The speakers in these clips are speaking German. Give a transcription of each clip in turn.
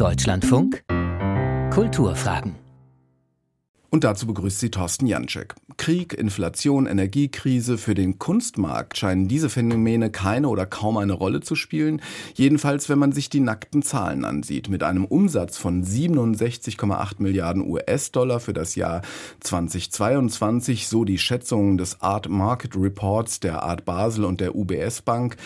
Deutschlandfunk? Kulturfragen und dazu begrüßt sie Thorsten Janczek. Krieg, Inflation, Energiekrise, für den Kunstmarkt scheinen diese Phänomene keine oder kaum eine Rolle zu spielen. Jedenfalls, wenn man sich die nackten Zahlen ansieht. Mit einem Umsatz von 67,8 Milliarden US-Dollar für das Jahr 2022, so die Schätzungen des Art Market Reports der Art Basel und der UBS Bank,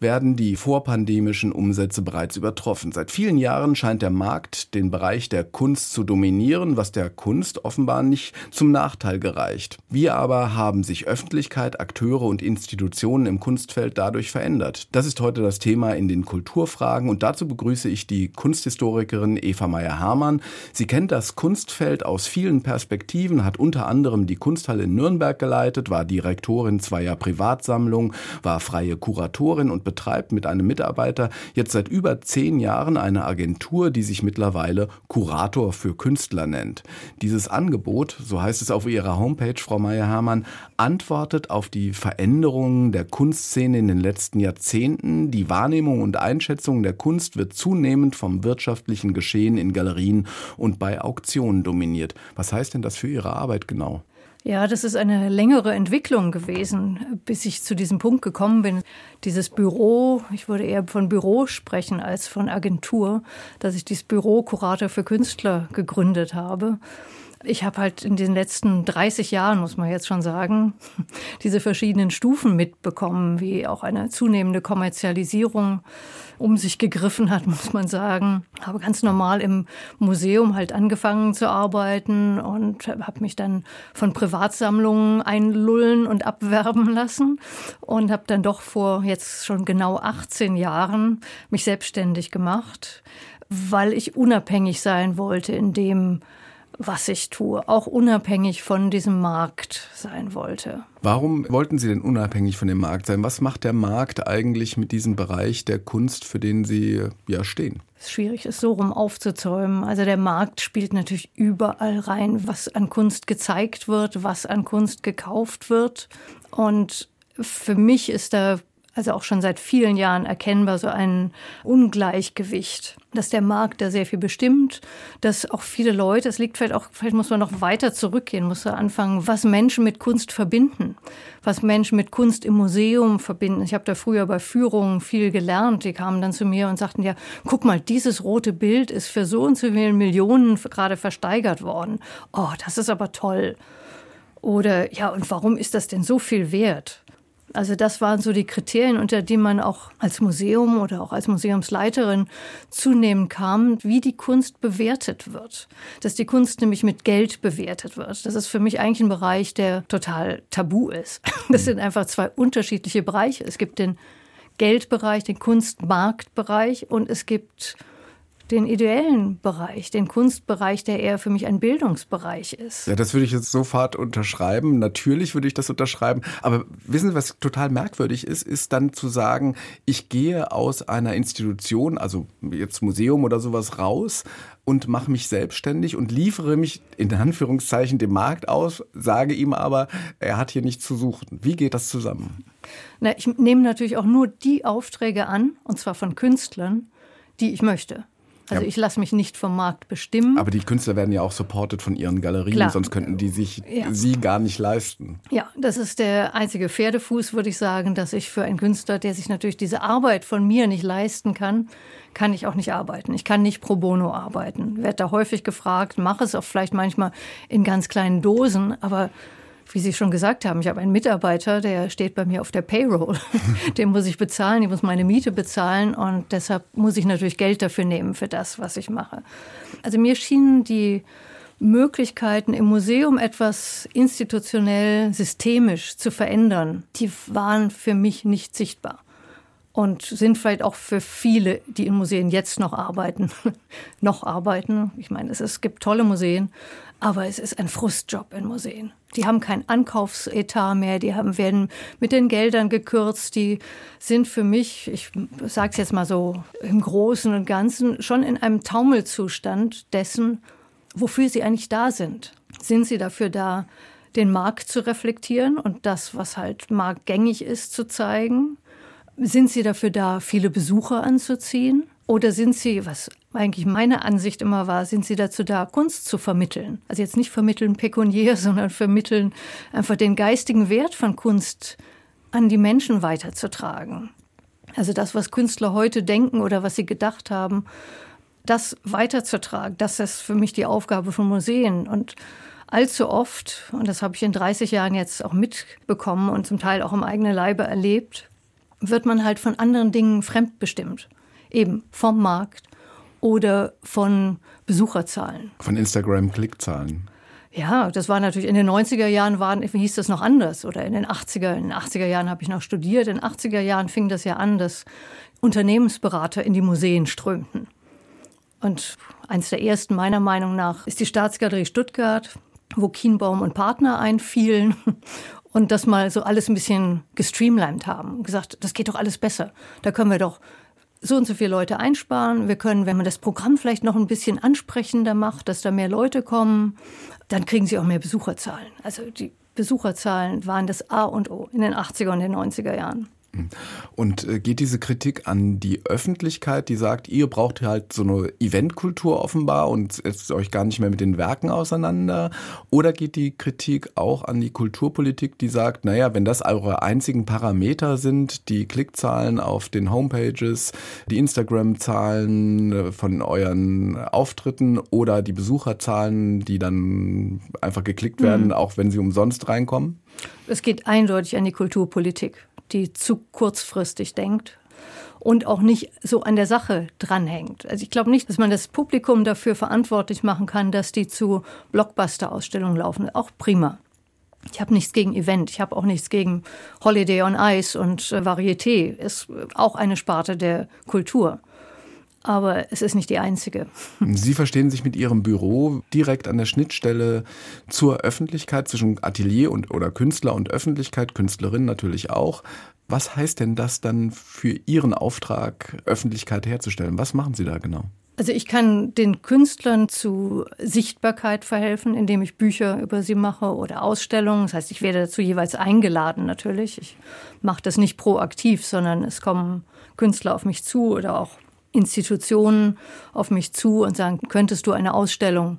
werden die vorpandemischen Umsätze bereits übertroffen. Seit vielen Jahren scheint der Markt den Bereich der Kunst zu dominieren, was der Kunst offenbar offenbar nicht zum Nachteil gereicht. Wir aber haben sich Öffentlichkeit, Akteure und Institutionen im Kunstfeld dadurch verändert. Das ist heute das Thema in den Kulturfragen und dazu begrüße ich die Kunsthistorikerin Eva Meyer-Hermann. Sie kennt das Kunstfeld aus vielen Perspektiven, hat unter anderem die Kunsthalle in Nürnberg geleitet, war Direktorin zweier Privatsammlungen, war freie Kuratorin und betreibt mit einem Mitarbeiter jetzt seit über zehn Jahren eine Agentur, die sich mittlerweile Kurator für Künstler nennt. Dieses Angebot Angebot, so heißt es auf Ihrer Homepage, Frau Meyer-Hermann, antwortet auf die Veränderungen der Kunstszene in den letzten Jahrzehnten. Die Wahrnehmung und Einschätzung der Kunst wird zunehmend vom wirtschaftlichen Geschehen in Galerien und bei Auktionen dominiert. Was heißt denn das für Ihre Arbeit genau? Ja, das ist eine längere Entwicklung gewesen, bis ich zu diesem Punkt gekommen bin. Dieses Büro, ich würde eher von Büro sprechen als von Agentur, dass ich dieses Büro Kurator für Künstler gegründet habe. Ich habe halt in den letzten 30 Jahren, muss man jetzt schon sagen, diese verschiedenen Stufen mitbekommen, wie auch eine zunehmende Kommerzialisierung um sich gegriffen hat, muss man sagen. Habe ganz normal im Museum halt angefangen zu arbeiten und habe mich dann von Privatsammlungen einlullen und abwerben lassen und habe dann doch vor jetzt schon genau 18 Jahren mich selbstständig gemacht, weil ich unabhängig sein wollte in dem, was ich tue, auch unabhängig von diesem Markt sein wollte. Warum wollten Sie denn unabhängig von dem Markt sein? Was macht der Markt eigentlich mit diesem Bereich der Kunst, für den Sie ja stehen? Es ist schwierig, es so rum aufzuzäumen. Also der Markt spielt natürlich überall rein, was an Kunst gezeigt wird, was an Kunst gekauft wird. Und für mich ist da also auch schon seit vielen Jahren erkennbar so ein Ungleichgewicht, dass der Markt da sehr viel bestimmt, dass auch viele Leute, es liegt vielleicht auch, vielleicht muss man noch weiter zurückgehen, muss man anfangen, was Menschen mit Kunst verbinden, was Menschen mit Kunst im Museum verbinden. Ich habe da früher bei Führungen viel gelernt. Die kamen dann zu mir und sagten, ja, guck mal, dieses rote Bild ist für so und so viele Millionen gerade versteigert worden. Oh, das ist aber toll. Oder ja, und warum ist das denn so viel wert? Also das waren so die Kriterien, unter die man auch als Museum oder auch als Museumsleiterin zunehmend kam, wie die Kunst bewertet wird. Dass die Kunst nämlich mit Geld bewertet wird. Das ist für mich eigentlich ein Bereich, der total tabu ist. Das sind einfach zwei unterschiedliche Bereiche. Es gibt den Geldbereich, den Kunstmarktbereich und es gibt den ideellen Bereich, den Kunstbereich, der eher für mich ein Bildungsbereich ist. Ja, das würde ich jetzt sofort unterschreiben. Natürlich würde ich das unterschreiben. Aber wissen Sie, was total merkwürdig ist, ist dann zu sagen, ich gehe aus einer Institution, also jetzt Museum oder sowas raus und mache mich selbstständig und liefere mich in Anführungszeichen dem Markt aus, sage ihm aber, er hat hier nichts zu suchen. Wie geht das zusammen? Na, ich nehme natürlich auch nur die Aufträge an, und zwar von Künstlern, die ich möchte. Also ja. ich lasse mich nicht vom Markt bestimmen. Aber die Künstler werden ja auch supported von ihren Galerien, Klar. sonst könnten die sich ja. sie gar nicht leisten. Ja, das ist der einzige Pferdefuß, würde ich sagen, dass ich für einen Künstler, der sich natürlich diese Arbeit von mir nicht leisten kann, kann ich auch nicht arbeiten. Ich kann nicht pro bono arbeiten. Werde da häufig gefragt, mache es auch vielleicht manchmal in ganz kleinen Dosen, aber wie Sie schon gesagt haben, ich habe einen Mitarbeiter, der steht bei mir auf der Payroll. Den muss ich bezahlen, ich muss meine Miete bezahlen und deshalb muss ich natürlich Geld dafür nehmen für das, was ich mache. Also mir schienen die Möglichkeiten im Museum etwas institutionell, systemisch zu verändern, die waren für mich nicht sichtbar und sind vielleicht auch für viele, die in Museen jetzt noch arbeiten, noch arbeiten. Ich meine, es, es gibt tolle Museen, aber es ist ein Frustjob in Museen. Die haben kein Ankaufsetat mehr, die haben, werden mit den Geldern gekürzt, die sind für mich, ich sage es jetzt mal so im Großen und Ganzen, schon in einem Taumelzustand dessen, wofür sie eigentlich da sind. Sind sie dafür da, den Markt zu reflektieren und das, was halt marktgängig ist, zu zeigen? Sind sie dafür da, viele Besucher anzuziehen? Oder sind sie, was eigentlich meine Ansicht immer war, sind sie dazu da, Kunst zu vermitteln. Also jetzt nicht vermitteln pekuniär, sondern vermitteln einfach den geistigen Wert von Kunst an die Menschen weiterzutragen. Also das, was Künstler heute denken oder was sie gedacht haben, das weiterzutragen, das ist für mich die Aufgabe von Museen. Und allzu oft, und das habe ich in 30 Jahren jetzt auch mitbekommen und zum Teil auch im eigenen Leibe erlebt, wird man halt von anderen Dingen fremdbestimmt. Eben vom Markt oder von Besucherzahlen. Von Instagram-Klickzahlen. Ja, das war natürlich in den 90er Jahren waren, hieß das noch anders oder in den 80er, in den 80er Jahren habe ich noch studiert. In den 80er Jahren fing das ja an, dass Unternehmensberater in die Museen strömten. Und eins der ersten meiner Meinung nach ist die Staatsgalerie Stuttgart, wo Kienbaum und Partner einfielen und das mal so alles ein bisschen gestreamlined haben und gesagt, das geht doch alles besser. Da können wir doch so und so viele Leute einsparen. Wir können, wenn man das Programm vielleicht noch ein bisschen ansprechender macht, dass da mehr Leute kommen, dann kriegen sie auch mehr Besucherzahlen. Also die Besucherzahlen waren das A und O in den 80er und den 90er Jahren. Und äh, geht diese Kritik an die Öffentlichkeit, die sagt, ihr braucht halt so eine Eventkultur offenbar und setzt euch gar nicht mehr mit den Werken auseinander? Oder geht die Kritik auch an die Kulturpolitik, die sagt, naja, wenn das eure einzigen Parameter sind, die Klickzahlen auf den Homepages, die Instagram-Zahlen äh, von euren Auftritten oder die Besucherzahlen, die dann einfach geklickt werden, mhm. auch wenn sie umsonst reinkommen? Es geht eindeutig an die Kulturpolitik die zu kurzfristig denkt und auch nicht so an der Sache dranhängt. Also ich glaube nicht, dass man das Publikum dafür verantwortlich machen kann, dass die zu Blockbuster-Ausstellungen laufen. Auch prima. Ich habe nichts gegen Event, ich habe auch nichts gegen Holiday on Ice und äh, Varieté. Ist auch eine Sparte der Kultur aber es ist nicht die einzige. Sie verstehen sich mit Ihrem Büro direkt an der Schnittstelle zur Öffentlichkeit, zwischen Atelier und oder Künstler und Öffentlichkeit, Künstlerin natürlich auch. Was heißt denn das dann für Ihren Auftrag, Öffentlichkeit herzustellen? Was machen Sie da genau? Also ich kann den Künstlern zu Sichtbarkeit verhelfen, indem ich Bücher über sie mache oder Ausstellungen. Das heißt, ich werde dazu jeweils eingeladen natürlich. Ich mache das nicht proaktiv, sondern es kommen Künstler auf mich zu oder auch Institutionen auf mich zu und sagen, könntest du eine Ausstellung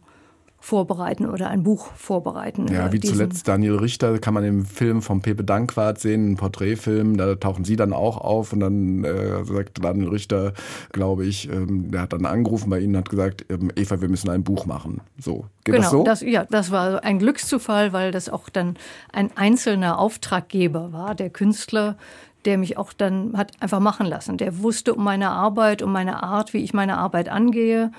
vorbereiten oder ein Buch vorbereiten. Ja, wie zuletzt Daniel Richter kann man im Film von Pepe Dankwart sehen, ein Porträtfilm, da tauchen sie dann auch auf und dann äh, sagt Daniel Richter, glaube ich, ähm, der hat dann angerufen bei ihnen und hat gesagt, ähm, Eva, wir müssen ein Buch machen. So, geht genau, das so? Das, ja, das war ein Glückszufall, weil das auch dann ein einzelner Auftraggeber war, der Künstler, der mich auch dann hat einfach machen lassen. Der wusste um meine Arbeit, um meine Art, wie ich meine Arbeit angehe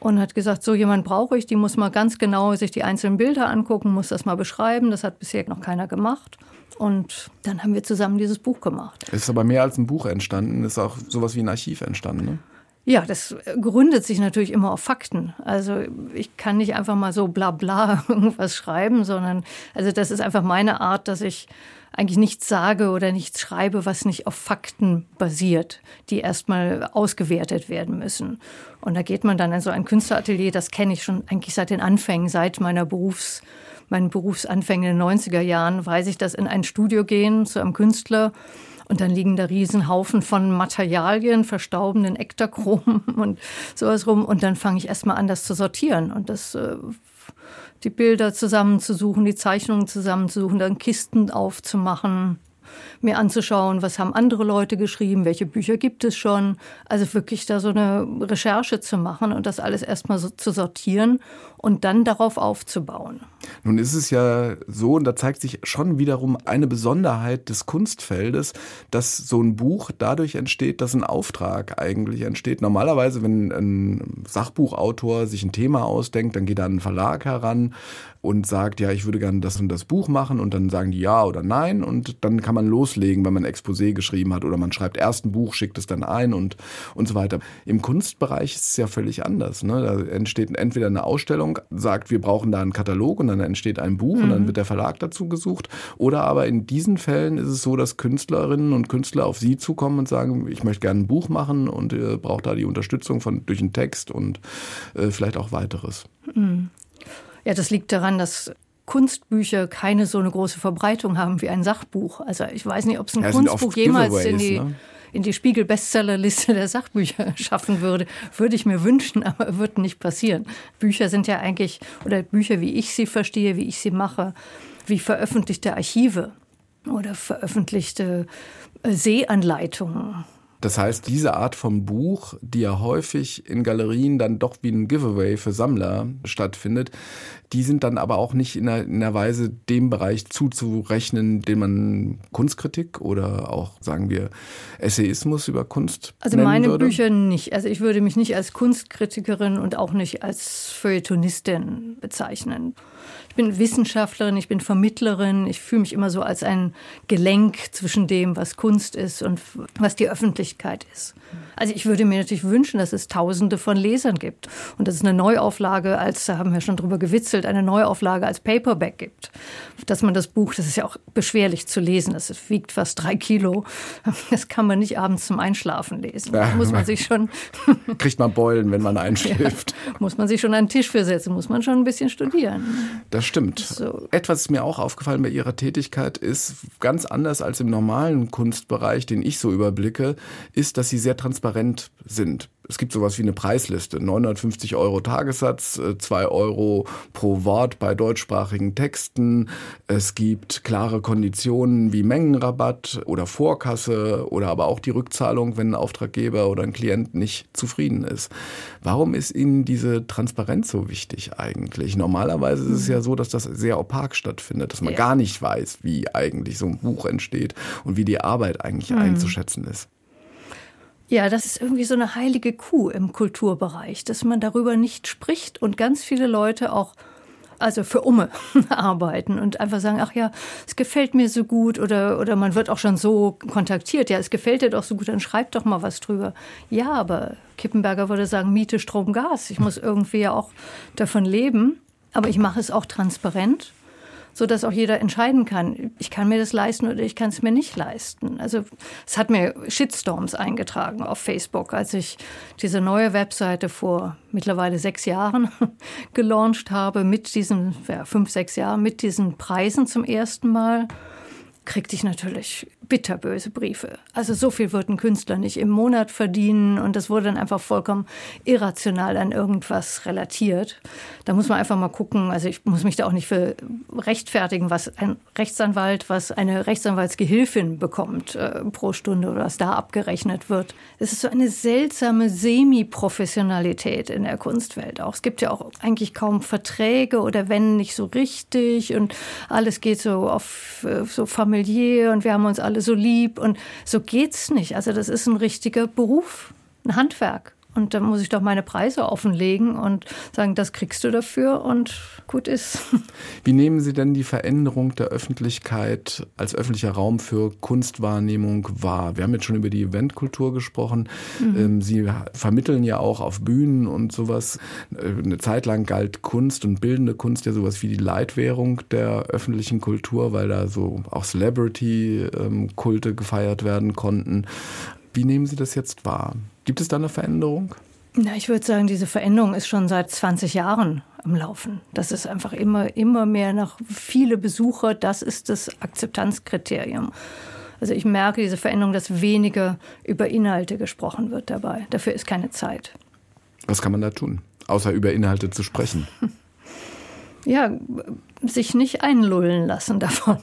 und hat gesagt, so jemand brauche ich, die muss mal ganz genau sich die einzelnen Bilder angucken, muss das mal beschreiben. Das hat bisher noch keiner gemacht. Und dann haben wir zusammen dieses Buch gemacht. Es ist aber mehr als ein Buch entstanden, es ist auch sowas wie ein Archiv entstanden, ne? Ja, das gründet sich natürlich immer auf Fakten. Also ich kann nicht einfach mal so bla bla irgendwas schreiben, sondern also das ist einfach meine Art, dass ich eigentlich nichts sage oder nichts schreibe, was nicht auf Fakten basiert, die erstmal ausgewertet werden müssen. Und da geht man dann in so ein Künstleratelier, das kenne ich schon eigentlich seit den Anfängen, seit meiner Berufs, meinen Berufsanfängen in den 90er Jahren, weiß ich, dass in ein Studio gehen zu einem Künstler und dann liegen da Riesenhaufen von Materialien, verstaubenden Ektochromen und sowas rum. Und dann fange ich erstmal an, das zu sortieren. Und das äh, die Bilder zusammenzusuchen, die Zeichnungen zusammenzusuchen, dann Kisten aufzumachen, mir anzuschauen, was haben andere Leute geschrieben, welche Bücher gibt es schon. Also wirklich da so eine Recherche zu machen und das alles erstmal so zu sortieren und dann darauf aufzubauen. Nun ist es ja so, und da zeigt sich schon wiederum eine Besonderheit des Kunstfeldes, dass so ein Buch dadurch entsteht, dass ein Auftrag eigentlich entsteht. Normalerweise, wenn ein Sachbuchautor sich ein Thema ausdenkt, dann geht da ein Verlag heran und sagt, ja, ich würde gerne das und das Buch machen und dann sagen die ja oder nein und dann kann man loslegen, wenn man ein Exposé geschrieben hat oder man schreibt erst ein Buch, schickt es dann ein und, und so weiter. Im Kunstbereich ist es ja völlig anders. Ne? Da entsteht entweder eine Ausstellung, sagt, wir brauchen da einen Katalog und dann entsteht ein Buch mhm. und dann mhm. wird der Verlag dazu gesucht. Oder aber in diesen Fällen ist es so, dass Künstlerinnen und Künstler auf sie zukommen und sagen, ich möchte gerne ein Buch machen und äh, brauche da die Unterstützung von durch einen Text und äh, vielleicht auch weiteres. Mhm. Ja, das liegt daran, dass Kunstbücher keine so eine große Verbreitung haben wie ein Sachbuch. Also ich weiß nicht, ob es ein ja, Kunstbuch jemals in die, ne? In die Spiegel-Bestsellerliste der Sachbücher schaffen würde, würde ich mir wünschen, aber wird nicht passieren. Bücher sind ja eigentlich, oder Bücher, wie ich sie verstehe, wie ich sie mache, wie veröffentlichte Archive oder veröffentlichte äh, Sehanleitungen das heißt, diese Art von Buch, die ja häufig in Galerien dann doch wie ein Giveaway für Sammler stattfindet, die sind dann aber auch nicht in einer, in einer Weise dem Bereich zuzurechnen, den man Kunstkritik oder auch, sagen wir, Essayismus über Kunst Also meine würde. Bücher nicht. Also ich würde mich nicht als Kunstkritikerin und auch nicht als Feuilletonistin bezeichnen bin Wissenschaftlerin, ich bin Vermittlerin. Ich fühle mich immer so als ein Gelenk zwischen dem, was Kunst ist und was die Öffentlichkeit ist. Also ich würde mir natürlich wünschen, dass es Tausende von Lesern gibt und dass es eine Neuauflage als, da haben wir schon drüber gewitzelt, eine Neuauflage als Paperback gibt. Dass man das Buch, das ist ja auch beschwerlich zu lesen, das wiegt fast drei Kilo, das kann man nicht abends zum Einschlafen lesen. Da muss man sich schon... Kriegt man Beulen, wenn man einschläft. Ja, muss man sich schon an den Tisch versetzen, muss man schon ein bisschen studieren. Das stimmt. So. Etwas ist mir auch aufgefallen bei Ihrer Tätigkeit ist, ganz anders als im normalen Kunstbereich, den ich so überblicke, ist, dass Sie sehr transparent transparent sind. Es gibt sowas wie eine Preisliste. 950 Euro Tagessatz, 2 äh, Euro pro Wort bei deutschsprachigen Texten. Es gibt klare Konditionen wie Mengenrabatt oder Vorkasse oder aber auch die Rückzahlung, wenn ein Auftraggeber oder ein Klient nicht zufrieden ist. Warum ist Ihnen diese Transparenz so wichtig eigentlich? Normalerweise ist es ja so, dass das sehr opak stattfindet, dass man ja. gar nicht weiß, wie eigentlich so ein Buch entsteht und wie die Arbeit eigentlich mhm. einzuschätzen ist. Ja, das ist irgendwie so eine heilige Kuh im Kulturbereich, dass man darüber nicht spricht und ganz viele Leute auch also für Umme arbeiten und einfach sagen, ach ja, es gefällt mir so gut oder, oder man wird auch schon so kontaktiert, ja, es gefällt dir doch so gut, dann schreib doch mal was drüber. Ja, aber Kippenberger würde sagen, Miete, Strom, Gas. Ich muss irgendwie ja auch davon leben, aber ich mache es auch transparent so dass auch jeder entscheiden kann, ich kann mir das leisten oder ich kann es mir nicht leisten. Also es hat mir Shitstorms eingetragen auf Facebook, als ich diese neue Webseite vor mittlerweile sechs Jahren gelauncht habe mit diesen, ja, fünf, sechs Jahren, mit diesen Preisen zum ersten Mal kriegte ich natürlich bitterböse Briefe. Also so viel wird ein Künstler nicht im Monat verdienen und das wurde dann einfach vollkommen irrational an irgendwas relatiert. Da muss man einfach mal gucken, also ich muss mich da auch nicht für rechtfertigen, was ein Rechtsanwalt, was eine Rechtsanwaltsgehilfin bekommt äh, pro Stunde oder was da abgerechnet wird. Es ist so eine seltsame Semi-Professionalität in der Kunstwelt auch. Es gibt ja auch eigentlich kaum Verträge oder wenn nicht so richtig und alles geht so auf äh, so familiär familiär und wir haben uns alle so lieb und so geht's nicht. Also das ist ein richtiger Beruf, ein Handwerk. Und dann muss ich doch meine Preise offenlegen und sagen, das kriegst du dafür und gut ist. Wie nehmen Sie denn die Veränderung der Öffentlichkeit als öffentlicher Raum für Kunstwahrnehmung wahr? Wir haben jetzt schon über die Eventkultur gesprochen. Mhm. Ähm, Sie vermitteln ja auch auf Bühnen und sowas. Äh, eine Zeit lang galt Kunst und bildende Kunst ja sowas wie die Leitwährung der öffentlichen Kultur, weil da so auch Celebrity-Kulte ähm, gefeiert werden konnten. Wie nehmen Sie das jetzt wahr? Gibt es da eine Veränderung? Na, ich würde sagen, diese Veränderung ist schon seit 20 Jahren am Laufen. Das ist einfach immer, immer mehr nach viele Besucher. Das ist das Akzeptanzkriterium. Also ich merke diese Veränderung, dass weniger über Inhalte gesprochen wird dabei. Dafür ist keine Zeit. Was kann man da tun, außer über Inhalte zu sprechen? ja, sich nicht einlullen lassen davon.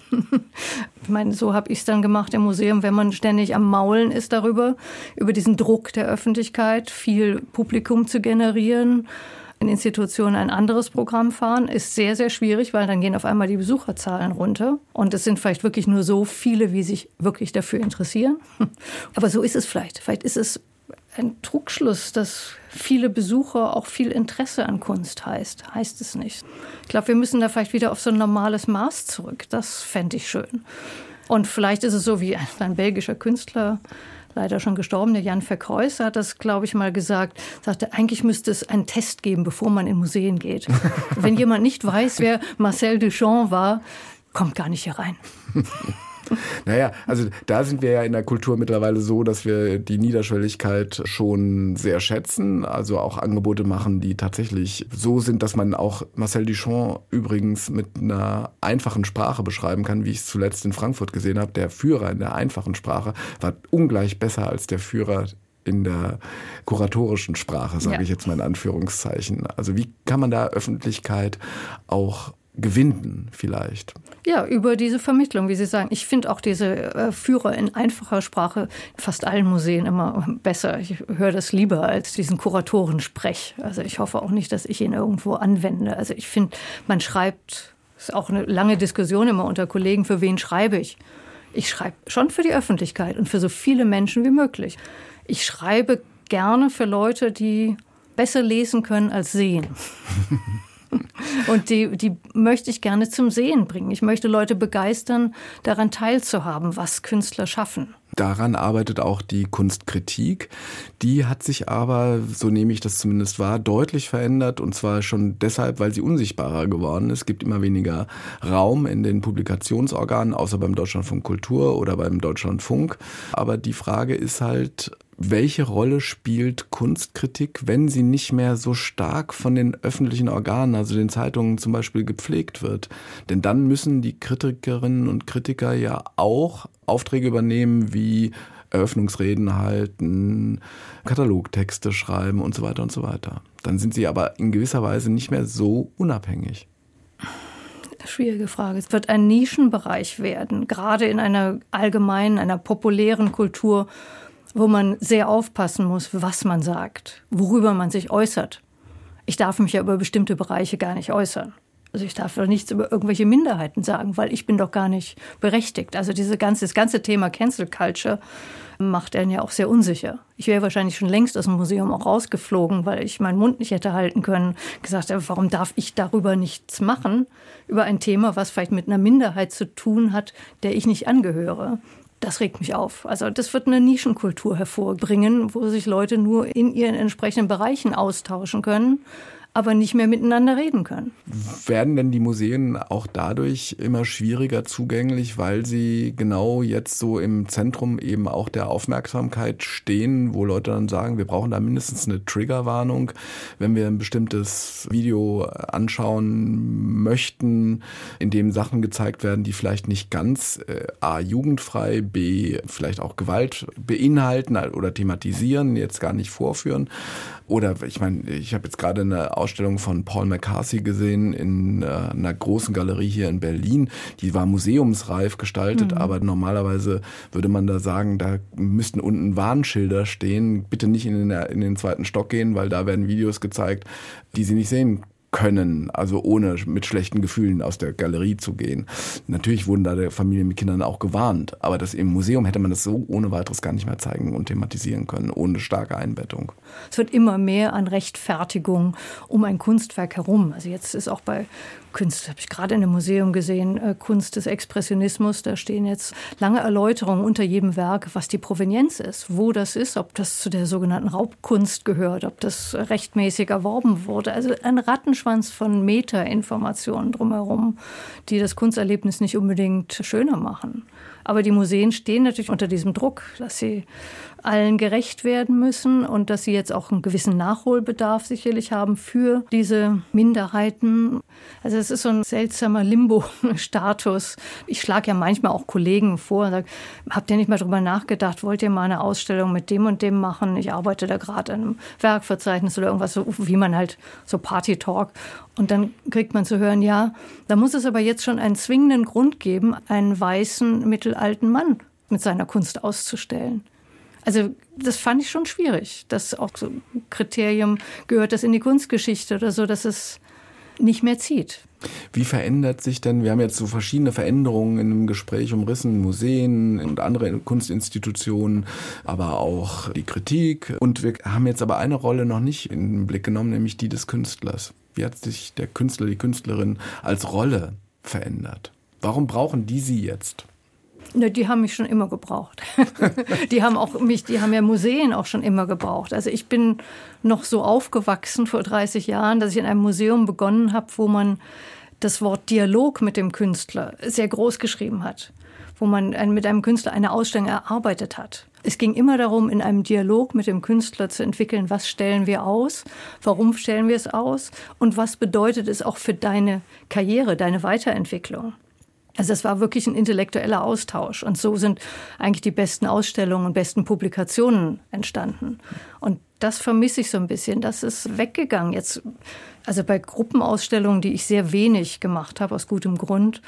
Ich meine, so habe ich es dann gemacht im Museum, wenn man ständig am Maulen ist darüber, über diesen Druck der Öffentlichkeit, viel Publikum zu generieren. In Institutionen ein anderes Programm fahren, ist sehr, sehr schwierig, weil dann gehen auf einmal die Besucherzahlen runter. Und es sind vielleicht wirklich nur so viele, wie sich wirklich dafür interessieren. Aber so ist es vielleicht. Vielleicht ist es ein Trugschluss, dass viele Besucher auch viel Interesse an Kunst heißt. Heißt es nicht. Ich glaube, wir müssen da vielleicht wieder auf so ein normales Maß zurück. Das fände ich schön. Und vielleicht ist es so wie ein, ein belgischer Künstler, leider schon gestorben, der Jan Verkreuz, hat das, glaube ich, mal gesagt, sagte, eigentlich müsste es einen Test geben, bevor man in Museen geht. Wenn jemand nicht weiß, wer Marcel Duchamp war, kommt gar nicht hier rein. Naja, also da sind wir ja in der Kultur mittlerweile so, dass wir die Niederschwelligkeit schon sehr schätzen. Also auch Angebote machen, die tatsächlich so sind, dass man auch Marcel Duchamp übrigens mit einer einfachen Sprache beschreiben kann, wie ich es zuletzt in Frankfurt gesehen habe. Der Führer in der einfachen Sprache war ungleich besser als der Führer in der kuratorischen Sprache, sage ja. ich jetzt mal in Anführungszeichen. Also wie kann man da Öffentlichkeit auch gewinnen vielleicht. Ja, über diese Vermittlung, wie Sie sagen. Ich finde auch diese äh, Führer in einfacher Sprache in fast allen Museen immer besser. Ich höre das lieber als diesen Kuratorensprech. Also ich hoffe auch nicht, dass ich ihn irgendwo anwende. Also ich finde, man schreibt, ist auch eine lange Diskussion immer unter Kollegen, für wen schreibe ich. Ich schreibe schon für die Öffentlichkeit und für so viele Menschen wie möglich. Ich schreibe gerne für Leute, die besser lesen können als sehen. Und die, die möchte ich gerne zum Sehen bringen. Ich möchte Leute begeistern, daran teilzuhaben, was Künstler schaffen. Daran arbeitet auch die Kunstkritik. Die hat sich aber, so nehme ich das zumindest wahr, deutlich verändert. Und zwar schon deshalb, weil sie unsichtbarer geworden ist. Es gibt immer weniger Raum in den Publikationsorganen, außer beim Deutschlandfunk Kultur oder beim Deutschlandfunk. Aber die Frage ist halt, welche Rolle spielt Kunstkritik, wenn sie nicht mehr so stark von den öffentlichen Organen, also den Zeitungen zum Beispiel, gepflegt wird? Denn dann müssen die Kritikerinnen und Kritiker ja auch Aufträge übernehmen wie Eröffnungsreden halten, Katalogtexte schreiben und so weiter und so weiter. Dann sind sie aber in gewisser Weise nicht mehr so unabhängig. Schwierige Frage. Es wird ein Nischenbereich werden, gerade in einer allgemeinen, einer populären Kultur wo man sehr aufpassen muss, was man sagt, worüber man sich äußert. Ich darf mich ja über bestimmte Bereiche gar nicht äußern. Also ich darf doch nichts über irgendwelche Minderheiten sagen, weil ich bin doch gar nicht berechtigt. Also diese ganze, das ganze Thema Cancel Culture macht einen ja auch sehr unsicher. Ich wäre wahrscheinlich schon längst aus dem Museum auch rausgeflogen, weil ich meinen Mund nicht hätte halten können. Gesagt, warum darf ich darüber nichts machen? Über ein Thema, was vielleicht mit einer Minderheit zu tun hat, der ich nicht angehöre. Das regt mich auf. Also das wird eine Nischenkultur hervorbringen, wo sich Leute nur in ihren entsprechenden Bereichen austauschen können aber nicht mehr miteinander reden können. Werden denn die Museen auch dadurch immer schwieriger zugänglich, weil sie genau jetzt so im Zentrum eben auch der Aufmerksamkeit stehen, wo Leute dann sagen, wir brauchen da mindestens eine Triggerwarnung, wenn wir ein bestimmtes Video anschauen möchten, in dem Sachen gezeigt werden, die vielleicht nicht ganz äh, a jugendfrei, b vielleicht auch Gewalt beinhalten oder thematisieren, jetzt gar nicht vorführen. Oder ich meine, ich habe jetzt gerade eine Ausstellung von Paul McCarthy gesehen in äh, einer großen Galerie hier in Berlin. Die war museumsreif gestaltet, mhm. aber normalerweise würde man da sagen, da müssten unten Warnschilder stehen. Bitte nicht in den, in den zweiten Stock gehen, weil da werden Videos gezeigt, die Sie nicht sehen können, also ohne mit schlechten Gefühlen aus der Galerie zu gehen. Natürlich wurden da der Familien mit Kindern auch gewarnt, aber das im Museum hätte man das so ohne weiteres gar nicht mehr zeigen und thematisieren können, ohne starke Einbettung. Es wird immer mehr an Rechtfertigung um ein Kunstwerk herum. Also jetzt ist auch bei Kunst, habe ich gerade in einem Museum gesehen, äh, Kunst des Expressionismus. Da stehen jetzt lange Erläuterungen unter jedem Werk, was die Provenienz ist, wo das ist, ob das zu der sogenannten Raubkunst gehört, ob das rechtmäßig erworben wurde. Also ein Rattenschwanz von Metainformationen drumherum, die das Kunsterlebnis nicht unbedingt schöner machen. Aber die Museen stehen natürlich unter diesem Druck, dass sie allen gerecht werden müssen und dass sie jetzt auch einen gewissen Nachholbedarf sicherlich haben für diese Minderheiten. Also es ist so ein seltsamer Limbo-Status. Ich schlage ja manchmal auch Kollegen vor und sage, habt ihr nicht mal drüber nachgedacht, wollt ihr mal eine Ausstellung mit dem und dem machen? Ich arbeite da gerade an einem Werkverzeichnis oder irgendwas, so wie man halt so Party-Talk. Und dann kriegt man zu hören, ja, da muss es aber jetzt schon einen zwingenden Grund geben, einen weißen mittelalten Mann mit seiner Kunst auszustellen. Also das fand ich schon schwierig. Das auch so ein Kriterium gehört das in die Kunstgeschichte oder so, dass es nicht mehr zieht. Wie verändert sich denn, wir haben jetzt so verschiedene Veränderungen in einem Gespräch umrissen, Museen und andere Kunstinstitutionen, aber auch die Kritik. Und wir haben jetzt aber eine Rolle noch nicht in den Blick genommen, nämlich die des Künstlers. Wie hat sich der Künstler, die Künstlerin als Rolle verändert? Warum brauchen die sie jetzt? Ne, die haben mich schon immer gebraucht. die haben auch mich, die haben ja Museen auch schon immer gebraucht. Also ich bin noch so aufgewachsen vor 30 Jahren, dass ich in einem Museum begonnen habe, wo man das Wort Dialog mit dem Künstler sehr groß geschrieben hat wo man mit einem Künstler eine Ausstellung erarbeitet hat. Es ging immer darum, in einem Dialog mit dem Künstler zu entwickeln, was stellen wir aus, warum stellen wir es aus und was bedeutet es auch für deine Karriere, deine Weiterentwicklung. Also es war wirklich ein intellektueller Austausch. Und so sind eigentlich die besten Ausstellungen und besten Publikationen entstanden. Und das vermisse ich so ein bisschen. Das ist weggegangen. Jetzt, also bei Gruppenausstellungen, die ich sehr wenig gemacht habe, aus gutem Grund,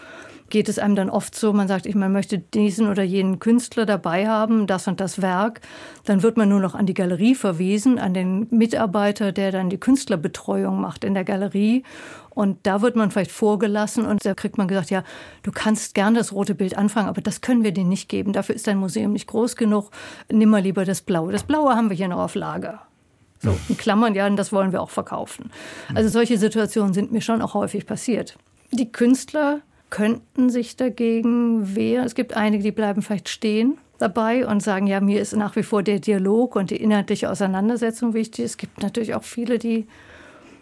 geht es einem dann oft so, man sagt, ich man möchte diesen oder jenen Künstler dabei haben, das und das Werk. Dann wird man nur noch an die Galerie verwiesen, an den Mitarbeiter, der dann die Künstlerbetreuung macht in der Galerie. Und da wird man vielleicht vorgelassen und da kriegt man gesagt, ja, du kannst gern das rote Bild anfangen, aber das können wir dir nicht geben. Dafür ist dein Museum nicht groß genug. Nimm mal lieber das Blaue. Das Blaue haben wir hier noch auf Lager. So, in Klammern, ja, und das wollen wir auch verkaufen. Also solche Situationen sind mir schon auch häufig passiert. Die Künstler könnten sich dagegen wehren. Es gibt einige, die bleiben vielleicht stehen dabei und sagen, ja, mir ist nach wie vor der Dialog und die inhaltliche Auseinandersetzung wichtig. Es gibt natürlich auch viele, die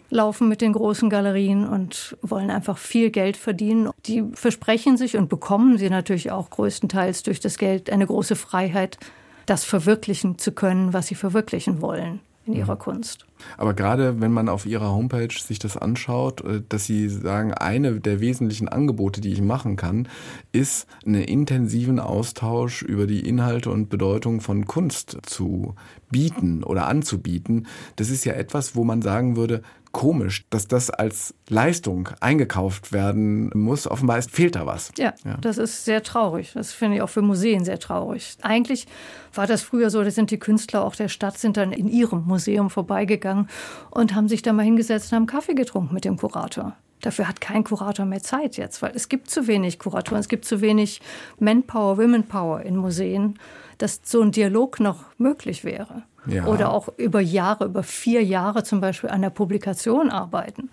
laufen mit den großen Galerien und wollen einfach viel Geld verdienen. Die versprechen sich und bekommen sie natürlich auch größtenteils durch das Geld eine große Freiheit, das verwirklichen zu können, was sie verwirklichen wollen in ihrer mhm. Kunst. Aber gerade wenn man auf ihrer Homepage sich das anschaut, äh, dass sie sagen, eine der wesentlichen Angebote, die ich machen kann, ist einen intensiven Austausch über die Inhalte und Bedeutung von Kunst zu bieten oder anzubieten. Das ist ja etwas, wo man sagen würde, komisch, dass das als Leistung eingekauft werden muss. Offenbar fehlt da was. Ja, ja, das ist sehr traurig. Das finde ich auch für Museen sehr traurig. Eigentlich war das früher so, da sind die Künstler auch der Stadt, sind dann in ihrem Museum vorbeigegangen und haben sich da mal hingesetzt und haben Kaffee getrunken mit dem Kurator. Dafür hat kein Kurator mehr Zeit jetzt, weil es gibt zu wenig Kuratoren, es gibt zu wenig Manpower, Womenpower in Museen, dass so ein Dialog noch möglich wäre. Ja. Oder auch über Jahre, über vier Jahre zum Beispiel an der Publikation arbeiten.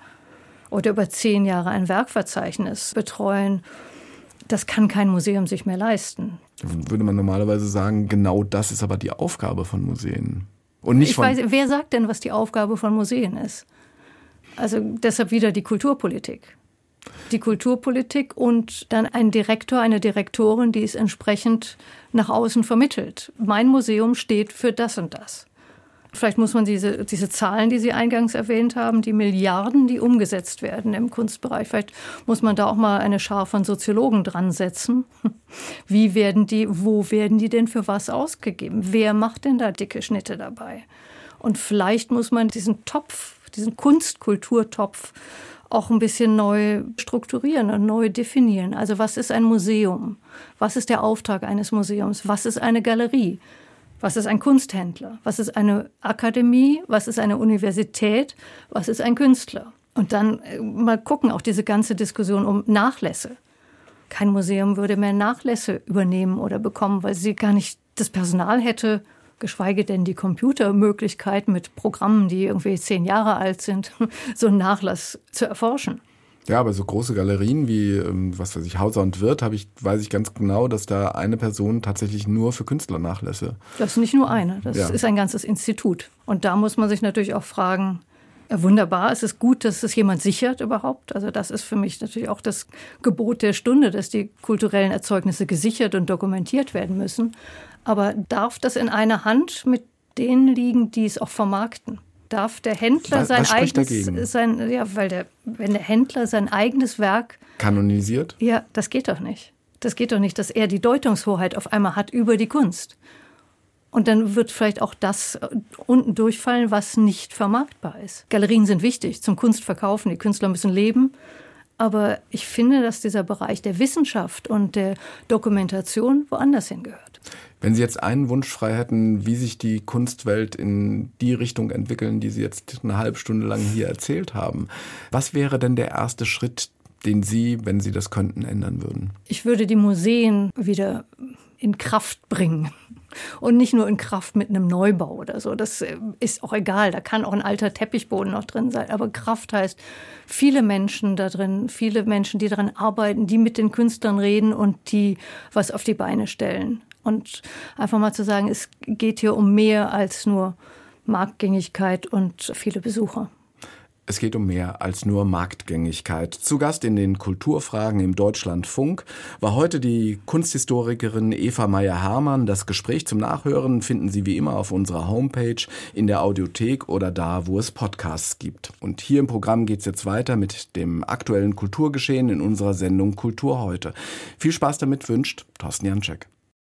Oder über zehn Jahre ein Werkverzeichnis betreuen. Das kann kein Museum sich mehr leisten. Würde man normalerweise sagen, genau das ist aber die Aufgabe von Museen. Und nicht ich von weiß, wer sagt denn, was die Aufgabe von Museen ist? Also deshalb wieder die Kulturpolitik. Die Kulturpolitik und dann ein Direktor, eine Direktorin, die es entsprechend nach außen vermittelt. Mein Museum steht für das und das. Vielleicht muss man diese, diese Zahlen, die Sie eingangs erwähnt haben, die Milliarden, die umgesetzt werden im Kunstbereich, vielleicht muss man da auch mal eine Schar von Soziologen dran setzen. Wie werden die, wo werden die denn für was ausgegeben? Wer macht denn da dicke Schnitte dabei? Und vielleicht muss man diesen Topf, diesen Kunstkulturtopf auch ein bisschen neu strukturieren und neu definieren. Also was ist ein Museum? Was ist der Auftrag eines Museums? Was ist eine Galerie? Was ist ein Kunsthändler? Was ist eine Akademie? Was ist eine Universität? Was ist ein Künstler? Und dann äh, mal gucken, auch diese ganze Diskussion um Nachlässe. Kein Museum würde mehr Nachlässe übernehmen oder bekommen, weil sie gar nicht das Personal hätte, geschweige denn die Computermöglichkeit mit Programmen, die irgendwie zehn Jahre alt sind, so einen Nachlass zu erforschen. Ja, aber so große Galerien wie, ähm, was weiß ich, Hauser und Wirt, habe ich, weiß ich ganz genau, dass da eine Person tatsächlich nur für Künstler nachlässe. Das ist nicht nur eine, das ja. ist ein ganzes Institut. Und da muss man sich natürlich auch fragen, wunderbar, es ist gut, dass es jemand sichert überhaupt. Also das ist für mich natürlich auch das Gebot der Stunde, dass die kulturellen Erzeugnisse gesichert und dokumentiert werden müssen. Aber darf das in einer Hand mit denen liegen, die es auch vermarkten? Darf der Händler was, sein was eigenes, sein, ja, weil der, wenn der Händler sein eigenes Werk kanonisiert? Ja, das geht doch nicht. Das geht doch nicht, dass er die Deutungshoheit auf einmal hat über die Kunst. Und dann wird vielleicht auch das äh, unten durchfallen, was nicht vermarktbar ist. Galerien sind wichtig zum Kunstverkaufen. Die Künstler müssen leben. Aber ich finde, dass dieser Bereich der Wissenschaft und der Dokumentation woanders hingehört. Wenn Sie jetzt einen Wunsch frei hätten, wie sich die Kunstwelt in die Richtung entwickeln, die Sie jetzt eine halbe Stunde lang hier erzählt haben, was wäre denn der erste Schritt, den Sie, wenn Sie das könnten, ändern würden? Ich würde die Museen wieder in Kraft bringen. Und nicht nur in Kraft mit einem Neubau oder so. Das äh, ist auch egal. Da kann auch ein alter Teppichboden noch drin sein. Aber Kraft heißt viele Menschen da drin, viele Menschen, die daran arbeiten, die mit den Künstlern reden und die was auf die Beine stellen. Und einfach mal zu sagen, es geht hier um mehr als nur Marktgängigkeit und viele Besucher. Es geht um mehr als nur Marktgängigkeit. Zu Gast in den Kulturfragen im Deutschlandfunk war heute die Kunsthistorikerin Eva Meyer-Hermann. Das Gespräch zum Nachhören finden Sie wie immer auf unserer Homepage, in der Audiothek oder da, wo es Podcasts gibt. Und hier im Programm geht es jetzt weiter mit dem aktuellen Kulturgeschehen in unserer Sendung Kultur heute. Viel Spaß damit wünscht Thorsten Janczek.